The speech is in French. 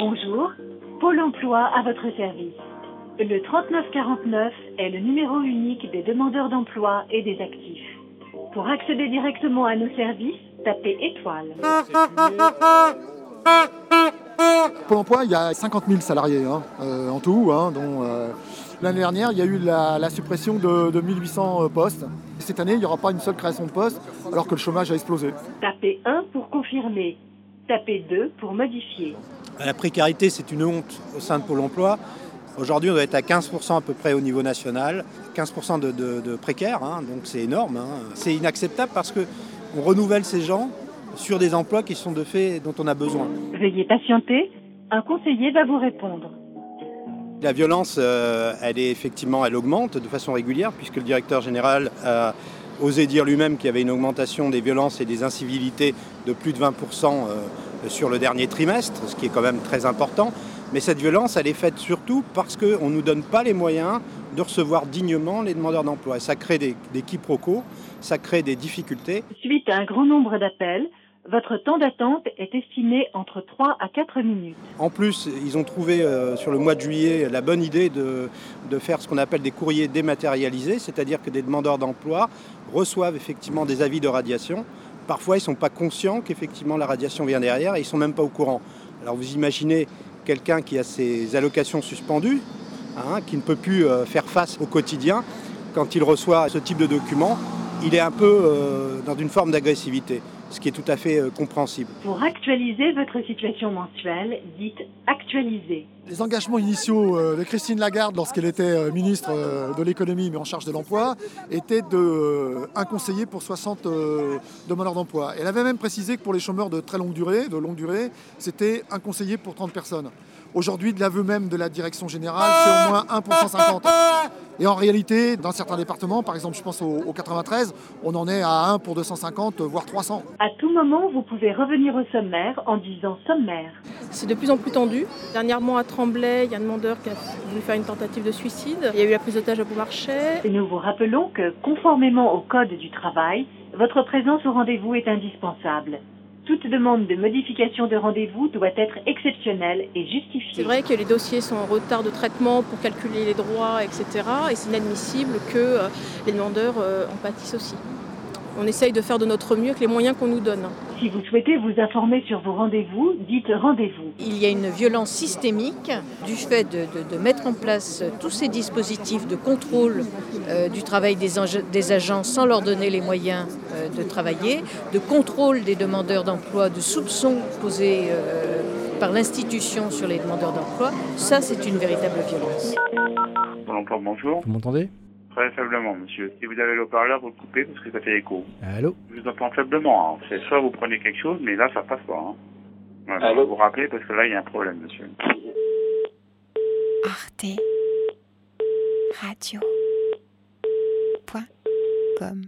Bonjour, Pôle emploi à votre service. Le 3949 est le numéro unique des demandeurs d'emploi et des actifs. Pour accéder directement à nos services, tapez étoile. Pôle emploi, il y a 50 000 salariés hein, euh, en tout, hein, dont euh, l'année dernière, il y a eu la, la suppression de, de 1800 euh, postes. Cette année, il n'y aura pas une seule création de poste, alors que le chômage a explosé. Tapez 1 pour confirmer. Tapez 2 pour modifier. La précarité, c'est une honte au sein de Pôle emploi. Aujourd'hui, on doit être à 15% à peu près au niveau national, 15% de, de, de précaires, hein, donc c'est énorme. Hein. C'est inacceptable parce qu'on renouvelle ces gens sur des emplois qui sont de fait dont on a besoin. Veuillez patienter, un conseiller va vous répondre. La violence, euh, elle est effectivement, elle augmente de façon régulière puisque le directeur général a osé dire lui-même qu'il y avait une augmentation des violences et des incivilités de plus de 20% euh, sur le dernier trimestre, ce qui est quand même très important. Mais cette violence, elle est faite surtout parce qu'on ne nous donne pas les moyens de recevoir dignement les demandeurs d'emploi. Ça crée des, des quiproquos, ça crée des difficultés. Suite à un grand nombre d'appels, votre temps d'attente est estimé entre 3 à 4 minutes. En plus, ils ont trouvé euh, sur le mois de juillet la bonne idée de, faire ce qu'on appelle des courriers dématérialisés, c'est-à-dire que des demandeurs d'emploi reçoivent effectivement des avis de radiation. Parfois, ils ne sont pas conscients qu'effectivement la radiation vient derrière et ils ne sont même pas au courant. Alors vous imaginez quelqu'un qui a ses allocations suspendues, hein, qui ne peut plus euh, faire face au quotidien, quand il reçoit ce type de document, il est un peu euh, dans une forme d'agressivité, ce qui est tout à fait euh, compréhensible. Pour actualiser votre situation mensuelle, dites actualiser. Les engagements initiaux euh, de Christine Lagarde lorsqu'elle était euh, ministre de l'économie mais en charge de l'emploi étaient de un conseiller pour 60 euh, demandeurs d'emploi. Elle avait même précisé que pour les chômeurs de très longue durée, de longue durée, c'était un conseiller pour 30 personnes. Aujourd'hui, de l'aveu même de la direction générale, c'est au moins 1 pour 150. Et en réalité, dans certains départements, par exemple, je pense au, au 93, on en est à 1 pour 250, voire 300. À tout moment, vous pouvez revenir au sommaire en disant sommaire. C'est de plus en plus tendu. Dernièrement à Tremblay, il y a un demandeur qui a voulu faire une tentative de suicide. Il y a eu la prise d'otage à Beaumarchais. Et nous vous rappelons que, conformément au Code du travail, votre présence au rendez-vous est indispensable. Toute demande de modification de rendez-vous doit être exceptionnelle et justifiée. C'est vrai que les dossiers sont en retard de traitement pour calculer les droits, etc. Et c'est inadmissible que euh, les demandeurs euh, en pâtissent aussi. On essaye de faire de notre mieux avec les moyens qu'on nous donne. Si vous souhaitez vous informer sur vos rendez-vous, dites rendez-vous. Il y a une violence systémique du fait de, de, de mettre en place tous ces dispositifs de contrôle euh, du travail des, des, agents sans leur donner les moyens euh, de travailler, de contrôle des demandeurs d'emploi, de soupçons posés euh, par l'institution sur les demandeurs d'emploi. Ça, c'est une véritable violence. Bon emploi, bonjour. Vous m'entendez? Très faiblement, monsieur. Si vous avez le haut-parleur, vous le coupez parce que ça fait écho. Allô Je vous entends faiblement. Hein. C'est soit vous prenez quelque chose, mais là, ça passe pas. Hein. Voilà, Allô vous rappelez parce que là, il y a un problème, monsieur. Arte Radio. Point com.